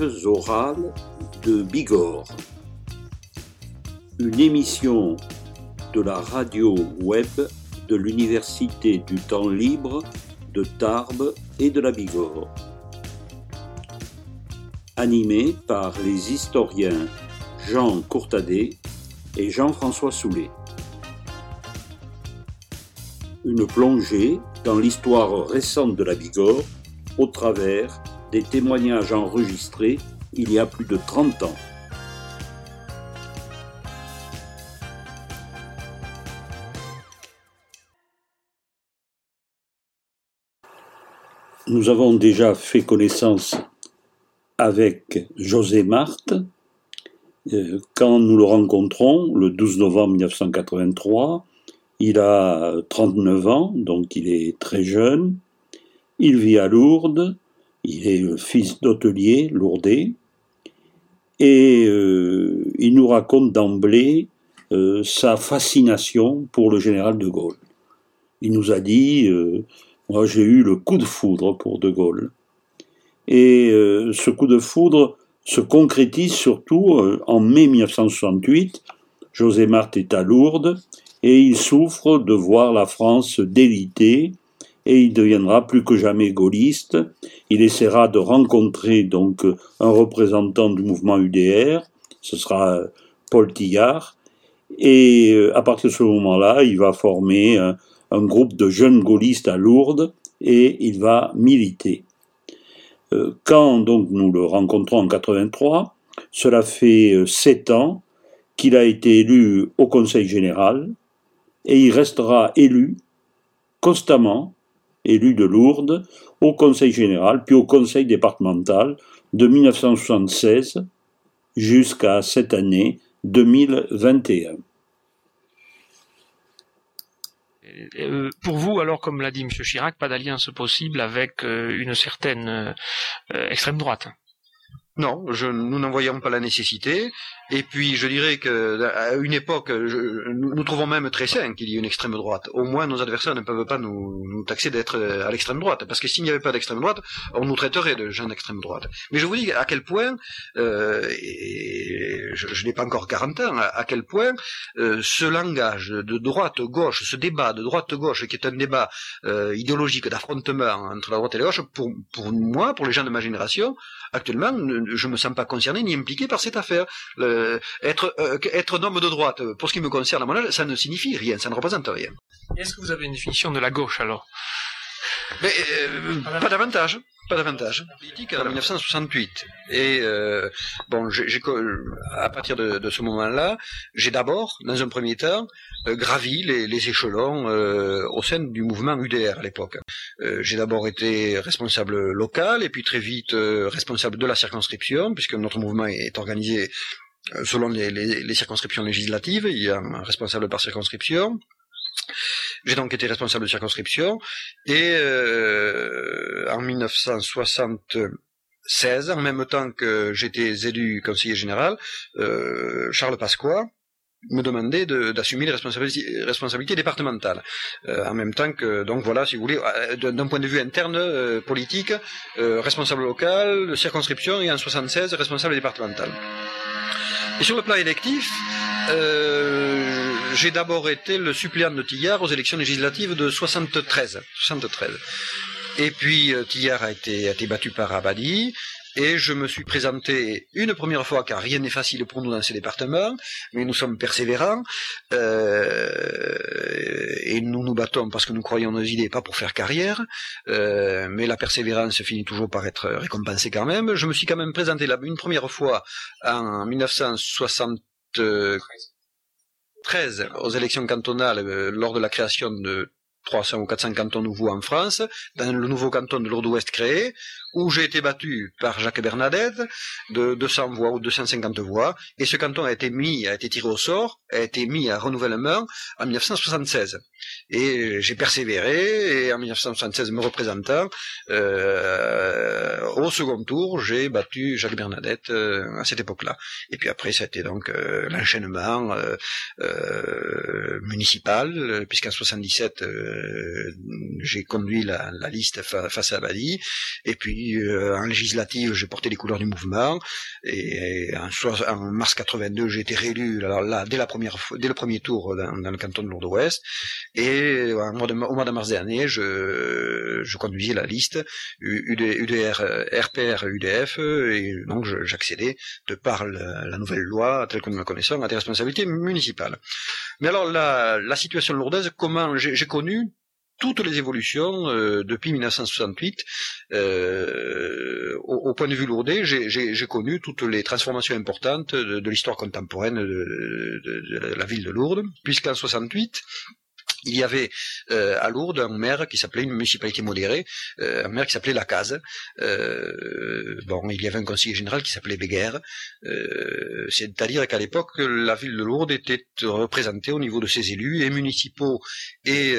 Orales de Bigorre. Une émission de la radio web de l'Université du temps libre de Tarbes et de la Bigorre. Animée par les historiens Jean Courtadet et Jean-François Soulet. Une plongée dans l'histoire récente de la Bigorre au travers des témoignages enregistrés il y a plus de 30 ans. Nous avons déjà fait connaissance avec José Marthe euh, quand nous le rencontrons le 12 novembre 1983. Il a 39 ans, donc il est très jeune. Il vit à Lourdes. Il est fils d'hôtelier lourdais. Et euh, il nous raconte d'emblée euh, sa fascination pour le général de Gaulle. Il nous a dit, euh, moi j'ai eu le coup de foudre pour de Gaulle. Et ce coup de foudre se concrétise surtout en mai 1968. José Marthe est à Lourdes et il souffre de voir la France délitée et il deviendra plus que jamais gaulliste. Il essaiera de rencontrer donc un représentant du mouvement UDR, ce sera Paul Tillard, et euh, à partir de ce moment-là, il va former un, un, groupe de jeunes gaullistes à Lourdes et il va militer. Euh, quand donc nous le rencontrons en 83, cela fait euh, sept ans qu'il a été élu au Conseil général et il restera élu constamment élu de Lourdes, au Conseil général, puis au Conseil départemental de 1976 jusqu'à cette année 2021. Euh, pour vous, alors, comme l'a dit M. Chirac, pas d'alliance possible avec euh, une certaine euh, extrême droite? Non, je, nous n'en voyons pas la nécessité. Et puis, je dirais que à une époque, nous, trouvons même très sain qu'il y ait une extrême droite. Au moins, nos adversaires ne peuvent pas nous, taxer d'être euh, à l'extrême droite, parce que s'il n'y avait pas d'extrême droite, on nous traiterait de gens d'extrême droite. Mais je vous dis à quel point, euh, et je, n'ai pas encore 40 ans, à, quel point euh, ce langage de droite-gauche, ce débat de droite-gauche, qui est un débat euh, idéologique d'affrontement entre la droite et la gauche, pour, moi, pour les gens de ma génération, actuellement, je me sens pas concerné ni impliqué par cette affaire. Être, euh, être un homme de droite, pour ce qui me concerne à mon âge, ça ne signifie rien, ça ne représente rien. Est-ce que vous avez une définition de la gauche alors? Mais, euh, Pas davantage pas davantage. Politique en 1968. Et euh, bon, j'ai, à partir de, ce moment-là, j'ai d'abord, dans un premier temps, euh, gravi les, échelons euh, au sein du mouvement UDR à l'époque. j'ai d'abord été responsable local et puis très vite responsable de la circonscription, puisque notre mouvement est organisé selon les, circonscriptions législatives. Il y a un responsable par circonscription. J'ai donc été responsable de circonscription et euh, en 1976, en même temps que j'étais élu conseiller général, euh, Charles Pasqua me demandait d'assumer les responsabilités, départementales. Euh, en même temps que, donc voilà, si vous voulez, d'un point de vue interne, politique, responsable local, circonscription et en 76, responsable départemental. Et sur le plan électif, euh, j'ai d'abord été le suppléant de Tillard aux élections législatives de 73. 73. Et puis euh, Tillard a été, a été battu par Abadi. Et je me suis présenté une première fois, car rien n'est facile pour nous dans ces départements, mais nous sommes persévérants, euh, et nous nous battons parce que nous croyons nos idées, pas pour faire carrière, euh, mais la persévérance finit toujours par être récompensée quand même. Je me suis quand même présenté là une première fois en 1973 aux élections cantonales euh, lors de la création de 300 ou 400 cantons nouveaux en France, dans le nouveau canton de l'Ord-Ouest créé, où j'ai été battu par Jacques Bernadette de 200 voix ou 250 voix, et ce canton a été mis, a été tiré au sort, a été mis à renouvellement en 1976. Et j'ai persévéré, et en 1976, me représentant, euh, au second tour, j'ai battu Jacques Bernadette euh, à cette époque-là. Et puis après, ça a été donc euh, l'enchaînement euh, euh, municipal, puisqu'en 77, j'ai conduit la, la liste face à Abadi, et puis puis en législative, j'ai porté les couleurs du mouvement. Et, en, mars 82, j'ai été réélu là, dès la première dès le premier tour dans, le canton de Lourdes-Ouest. Et au mois, de, au mois de mars dernier, je, conduisais la liste UDR, RPR, UDF, et donc j'accédais de par la, nouvelle loi telle que nous la connaissons à des responsabilités municipales. Mais alors la, la situation lourdaise, comment j'ai connu toutes les évolutions euh, depuis 1968. Euh, au, point de vue lourdé, j'ai connu toutes les transformations importantes de, l'histoire contemporaine de, la ville de Lourdes, puisqu'en 68, il y avait euh, à Lourdes un maire qui s'appelait une municipalité modérée, euh, un maire qui s'appelait Lacaze. Euh, bon, il y avait un conseiller général qui s'appelait Béguerre. Euh, c'est-à-dire qu'à l'époque, la ville de Lourdes était représentée au niveau de ses élus, et municipaux et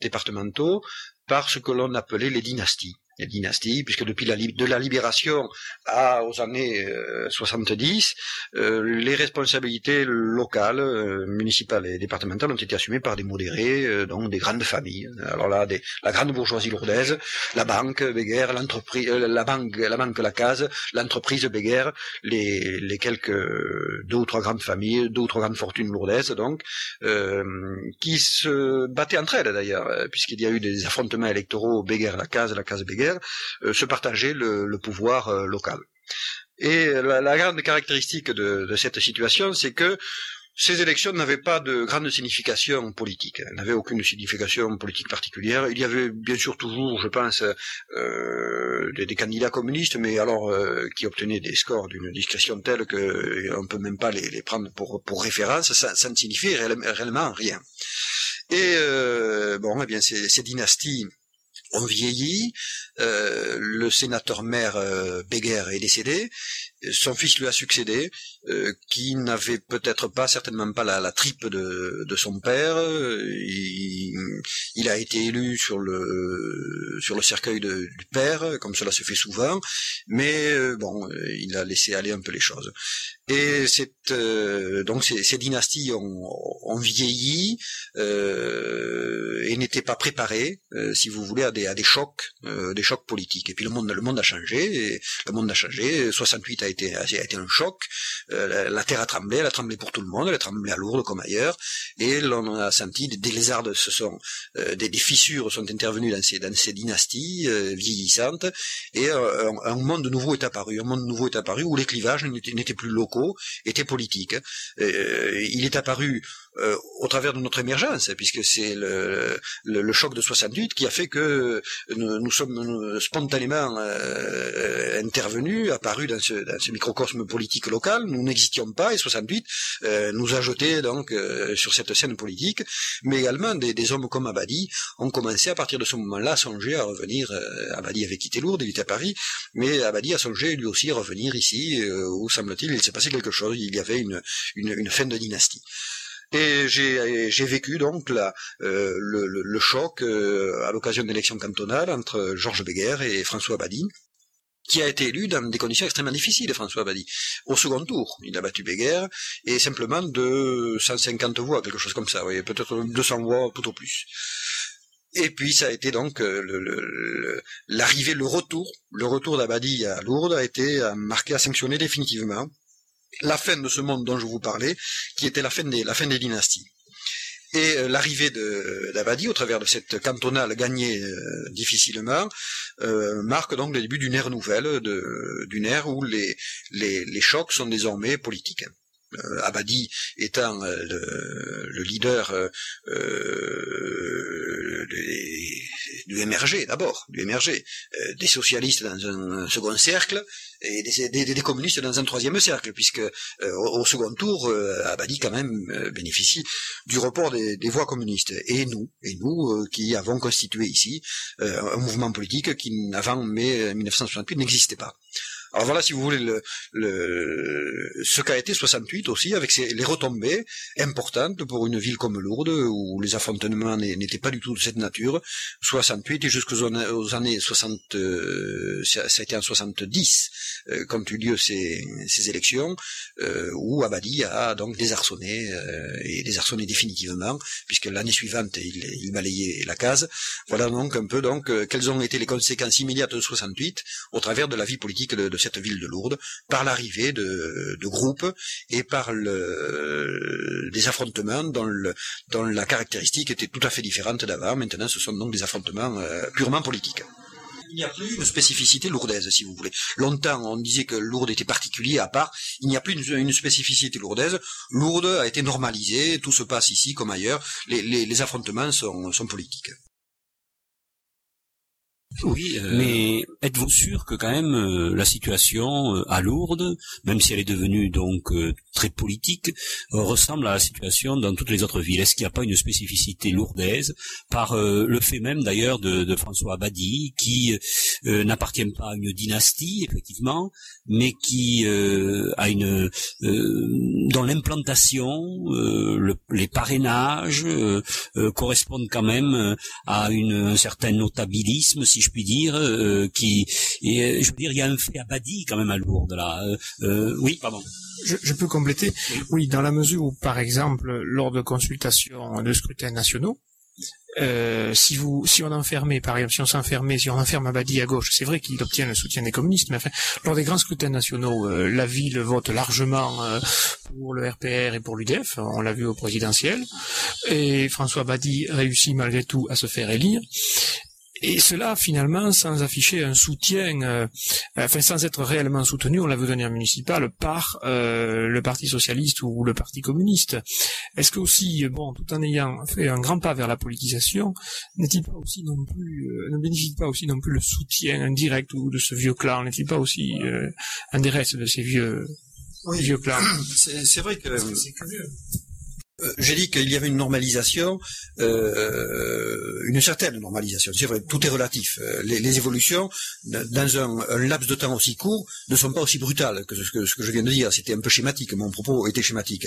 départementaux, par ce que l'on appelait les dynasties les dynasties, puisque depuis la, de la libération à, aux années 70, euh, euh, les responsabilités locales, euh, municipales et départementales ont été assumées par des modérés, donc des grandes familles. Alors là, des, la grande bourgeoisie lourdaise, la banque Béguerre, l'entreprise, la banque, la banque l'entreprise Béguerre, les, les quelques deux ou trois grandes familles, deux ou trois grandes fortunes lourdaises, donc, qui se battaient entre elles d'ailleurs, puisqu'il y a eu des affrontements électoraux Béguerre La Euh, se partager le, pouvoir euh, local. Et la, grande caractéristique de, cette situation, c'est que ces élections n'avaient pas de grande signification politique, elles n'avaient aucune signification politique particulière. Il y avait bien sûr toujours, je pense, euh, des, candidats communistes, mais alors qui obtenaient des scores d'une discrétion telle qu'on ne peut même pas les, prendre pour, référence, ça, ne signifiait réellement, rien. Et bon, eh bien, ces dynasties ont vieilli, euh, le sénateur maire euh, est décédé, son fils lui a succédé, euh, qui n'avait peut-être pas, certainement pas la, tripe de, de, son père. Il, a été élu sur le sur le cercueil du père, comme cela se fait souvent, mais euh, bon, il a laissé aller un peu les choses. Et cette, donc ces, dynasties ont, vieilli et n'étaient pas préparées, si vous voulez, à des, à des chocs, des chocs politiques. Et puis le monde, le monde a changé. Le monde a changé. 68 a a été un choc. Euh, la, terre a tremblé. Elle a tremblé pour tout le monde. Elle a tremblé à Lourdes comme ailleurs. Et l'on a senti des, des sont, euh, des, fissures sont intervenues dans ces, dynasties euh, vieillissantes. Et un, monde nouveau est apparu. Un monde nouveau est apparu où les clivages n'étaient plus locaux, étaient politiques. il est apparu au travers de notre émergence, puisque c'est le, choc de 68 qui a fait que nous, sommes spontanément intervenus, apparus dans ce, ce, microcosme politique local. Nous n'existions pas et 68 euh, nous a jetés donc sur cette scène politique, mais également des, hommes comme Abadi ont commencé à partir de ce moment-là à songer à revenir. Abadi avait quitté Lourdes, il était à Paris, mais Abadi a songé lui aussi à revenir ici, où semble-t-il il s'est passé quelque chose. Il y avait une, fin de dynastie. Et j'ai vécu donc euh, le, choc euh, à l'occasion de l'élection cantonale entre Georges Béguer et François Badi qui a été élu dans des conditions extrêmement difficiles, François Badi. Au second tour, il a battu Béguer, et simplement de 150 voix, quelque chose comme ça, oui, peut-être 200 voix, au plus. Et puis ça a été donc euh, l'arrivée, le, retour, le retour d'Abadi à Lourdes a été marqué à sanctionner définitivement la fin de ce monde dont je vous parlais, qui était la fin la fin des dynasties. Et euh, l'arrivée d'Abadi au travers de cette cantonale gagnée euh, difficilement euh, marque donc le début d'une ère nouvelle, d'une ère où les, les, les, chocs sont désormais politiques. Abadi étant le, leader du MRG d'abord, du MRG, des socialistes dans un second cercle, et des, communistes dans un troisième cercle, puisque euh, au, second tour, euh, Abadi quand même euh, bénéficie du report des, voix communistes. Et nous, et nous qui avons constitué ici un mouvement politique qui, avant mai 1968, n'existait pas. Alors voilà, si vous voulez, le, le, ce qu'a été 68 aussi, avec les retombées importantes pour une ville comme Lourdes, où les affrontements n'étaient pas du tout de cette nature. 68 et jusqu'aux années 60, euh, ça a été en 70, euh, quand eu lieu ces, élections, euh, où Abadi a donc désarçonné, euh, et désarçonné définitivement, puisque l'année suivante, il, il balayait la case. Voilà donc un peu donc quelles ont été les conséquences immédiates de 68 au travers de la vie politique de, de cette ville de Lourdes, par l'arrivée de, groupes et par des affrontements dont, la caractéristique était tout à fait différente d'avant. Maintenant, ce sont donc des affrontements euh, purement politiques il n'y a plus une spécificité lourdaise, si vous voulez. Longtemps, on disait que Lourdes était particulier à part. Il n'y a plus une, spécificité lourdaise. Lourdes a été normalisée. Tout se passe ici comme ailleurs. Les, affrontements sont politiques. Oui, euh... mais êtes-vous sûr que quand même euh, la situation euh, à Lourdes, même si elle est devenue donc euh, très politique, ressemble à la situation dans toutes les autres villes Est-ce qu'il n'y a pas une spécificité lourdaise par le fait même d'ailleurs de, François Abadi, qui n'appartient pas à une dynastie effectivement, mais qui a une dans l'implantation, le, les parrainages correspondent quand même à un certain notabilisme, si je puis dire, euh, qui, je veux dire, il y a un fait abadi quand même à Lourdes là. Euh, euh, oui, pardon. Je, je, peux compléter. Oui, dans la mesure où, par exemple, lors de consultations de scrutins nationaux, euh, si vous, si on enfermait, par exemple, si on s'enfermait, si on enferme Abadi à gauche, c'est vrai qu'il obtient le soutien des communistes, mais enfin, lors des grands scrutins nationaux, euh, la ville vote largement euh, pour le RPR et pour l'UDF, on l'a vu au présidentiel, et François Abadi réussit malgré tout à se faire élire. Et cela, finalement, sans afficher un soutien, euh, enfin sans être réellement soutenu, on l'a vu dernière municipale, par euh, le Parti socialiste ou le Parti communiste. Est-ce que aussi, bon, tout en ayant fait un grand pas vers la politisation, n'est-il pas aussi non plus, euh, ne bénéficie pas aussi non plus le soutien indirect ou de ce vieux clan N'est-il pas aussi euh, un des restes de ces vieux, oui. vieux clans C'est vrai que. C'est curieux. Euh, J'ai dit qu'il y avait une normalisation, euh, une certaine normalisation. C'est vrai, tout est relatif. Euh, les, évolutions, dans un, laps de temps aussi court, ne sont pas aussi brutales que ce que, je viens de dire. C'était un peu schématique. Mon propos était schématique.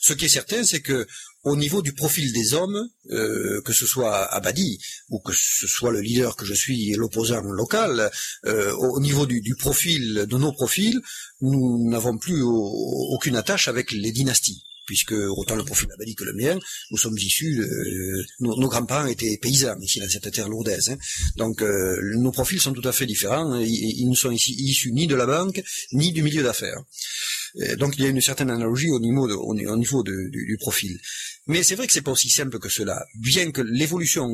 Ce qui est certain, c'est que au niveau du profil des hommes, euh, que ce soit Abadi ou que ce soit le leader que je suis, l'opposant local, au niveau du, profil de nos profils, nous n'avons plus au, aucune attache avec les dynasties puisque autant le profil Abadi que le mien, nous sommes issus, euh, nos, grands-parents étaient paysans ici dans cette terre lourdaise. Hein. Donc euh, nos profils sont tout à fait différents. Ils, ils ne sont ici issus ni de la banque ni du milieu d'affaires. Donc il y a une certaine analogie au niveau, du, profil. Mais c'est vrai que c'est pas aussi simple que cela, bien que l'évolution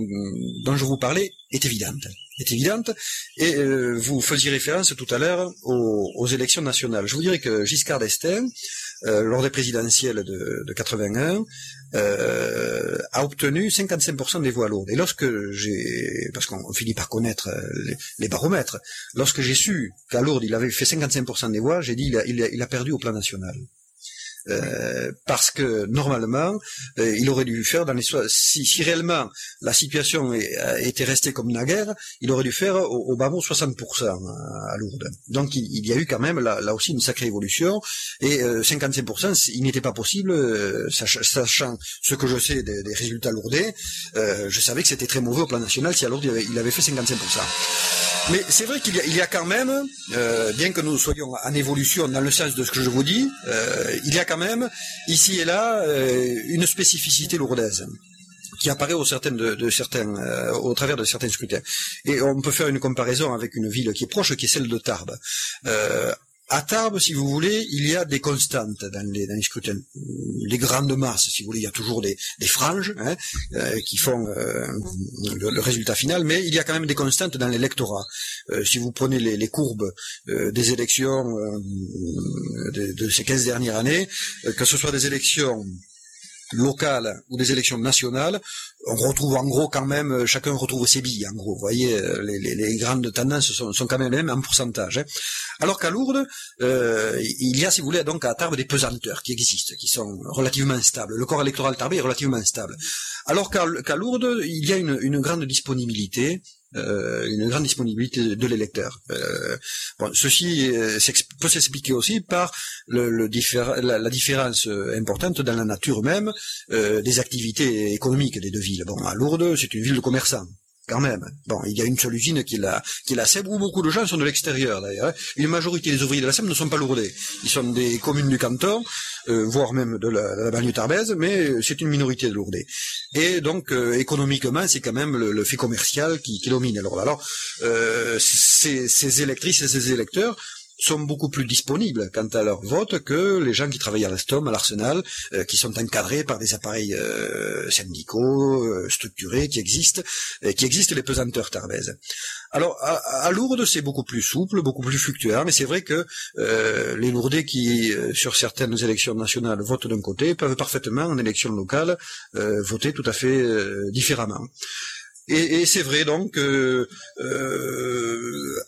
dont je vous parlais est évidente. Est évidente. Et euh, vous faisiez référence tout à l'heure aux, aux, élections nationales. Je vous dirais que Giscard d'Estaing, euh, lors des présidentielles de, de 81, euh, a obtenu 55% des voix lourdes. Et lorsque j'ai, parce qu'on finit par connaître les, les baromètres, lorsque j'ai su qu'à Lourdes il avait fait 55% des voix, j'ai dit il il a perdu au plan national. Euh, parce que normalement, euh, il aurait dû faire dans les si, si réellement la situation est, était restée comme naguère, il aurait dû faire au, au bas mot 60% à, à Lourdes. Donc il, il, y a eu quand même là, là aussi une sacrée évolution et euh, 55%, il n'était pas possible, euh, sach, sachant ce que je sais des, des résultats lourdais, euh, je savais que c'était très mauvais au plan national si à Lourdes il avait, il avait fait 55%. Mais c'est vrai qu'il y, y, a quand même, euh, bien que nous soyons en évolution dans le sens de ce que je vous dis, euh, il y a quand même, ici et là, euh, une spécificité lourdaise qui apparaît au, certaines de, de euh, au travers de certains scrutins. Et on peut faire une comparaison avec une ville qui est proche, qui est celle de Tarbes. Euh, à Tarbes, si vous voulez, il y a des constantes dans les, dans les scrutins. Les grandes masses, si vous voulez, il y a toujours des, des franges hein, euh, qui font euh, le, résultat final, mais il y a quand même des constantes dans l'électorat. Euh, si vous prenez les, les courbes euh, des élections euh, de, de, ces 15 dernières années, que ce soit des élections locales ou des élections nationales, on retrouve en gros quand même, chacun retrouve ses billes, en gros. Vous voyez, les, les, grandes tendances sont, quand même les mêmes en pourcentage. Hein. Alors qu'à Lourdes, euh, il y a, si vous voulez, donc à Tarbes des pesanteurs qui existent, qui sont relativement stables. Le corps électoral tarbais est relativement stable. Alors qu'à qu Lourdes, il y a une grande disponibilité une grande disponibilité de l'électeur. bon, ceci peut s'expliquer aussi par le, le la, la, différence importante dans la nature même des activités économiques des deux villes. Bon, à Lourdes, c'est une ville de commerçants quand même. Bon, il y a une seule usine qui la, qui la où beaucoup de gens sont de l'extérieur d'ailleurs. Hein. Une majorité des ouvriers de la SEM ne sont pas lourdés. Ils sont des communes du canton, euh, voire même de la, la banlieue tarbaise, mais c'est une minorité de lourdés. Et donc, euh, économiquement, c'est quand même le, fait commercial qui, domine. Alors, alors euh, ces électrices et ces électeurs sont beaucoup plus disponibles quant à leur vote que les gens qui travaillent à l'Alstom, à l'Arsenal, euh, qui sont encadrés par des appareils euh, syndicaux euh, structurés qui existent, qui existent les pesanteurs tarbaises. Alors à, Lourdes, c'est beaucoup plus souple, beaucoup plus fluctuant, mais c'est vrai que les Lourdais qui, sur certaines élections nationales, votent d'un côté, peuvent parfaitement en élection locale voter tout à fait différemment. Et, c'est vrai donc euh,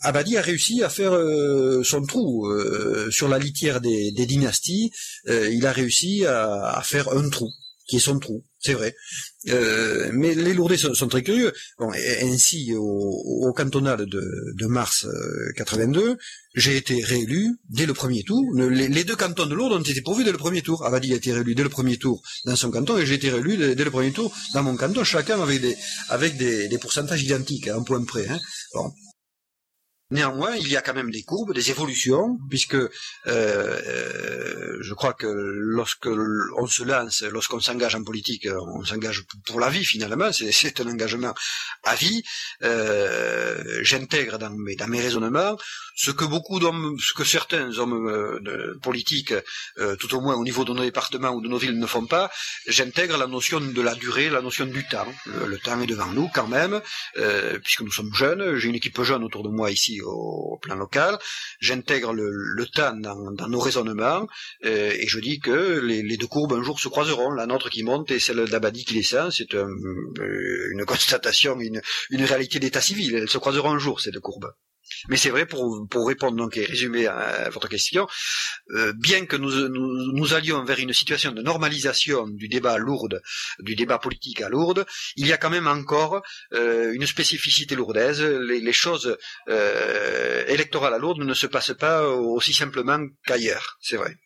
Abadi a réussi à faire euh, son trou euh, sur la litière des, dynasties. Il a réussi à, faire un trou qui est son trou, c'est vrai. Euh, mais les Lourdais sont, très curieux. Bon, ainsi, au, au cantonal de, mars 82, j'ai été réélu dès le premier tour. Les, deux cantons de Lourdes ont été pourvus dès le premier tour. Abadi a été réélu dès le premier tour dans son canton et j'ai été réélu dès, le premier tour dans mon canton, chacun avec des, avec des, pourcentages identiques, à un point près. Hein. Néanmoins, il y a quand même des courbes, des évolutions, puisque euh, euh, je crois que lorsque on se lance, lorsqu'on s'engage en politique, on s'engage pour la vie finalement, c'est un engagement à vie. Euh, J'intègre dans mes, raisonnements ce que beaucoup d'hommes, ce que certains hommes euh, politiques, euh, tout au moins au niveau de nos départements ou de nos villes, ne font pas. J'intègre la notion de la durée, la notion du temps. Le, temps est devant nous quand même, puisque nous sommes jeunes. J'ai une équipe jeune autour de moi ici au, plan local. J'intègre le, le, temps dans, nos raisonnements et je dis que les, deux courbes un jour se croiseront. La nôtre qui monte et celle d'Abadi qui descend. C'est une constatation, une, une réalité d'état civil. Elles se croiseront un jour ces deux courbes. Mais c'est vrai, pour, pour répondre donc et résumer à, votre question, euh, bien que nous, nous, allions vers une situation de normalisation du débat à Lourdes, du débat politique à Lourdes, il y a quand même encore euh, une spécificité lourdaise. Les, choses euh, électorales à Lourdes ne se passent pas aussi simplement qu'ailleurs, c'est vrai.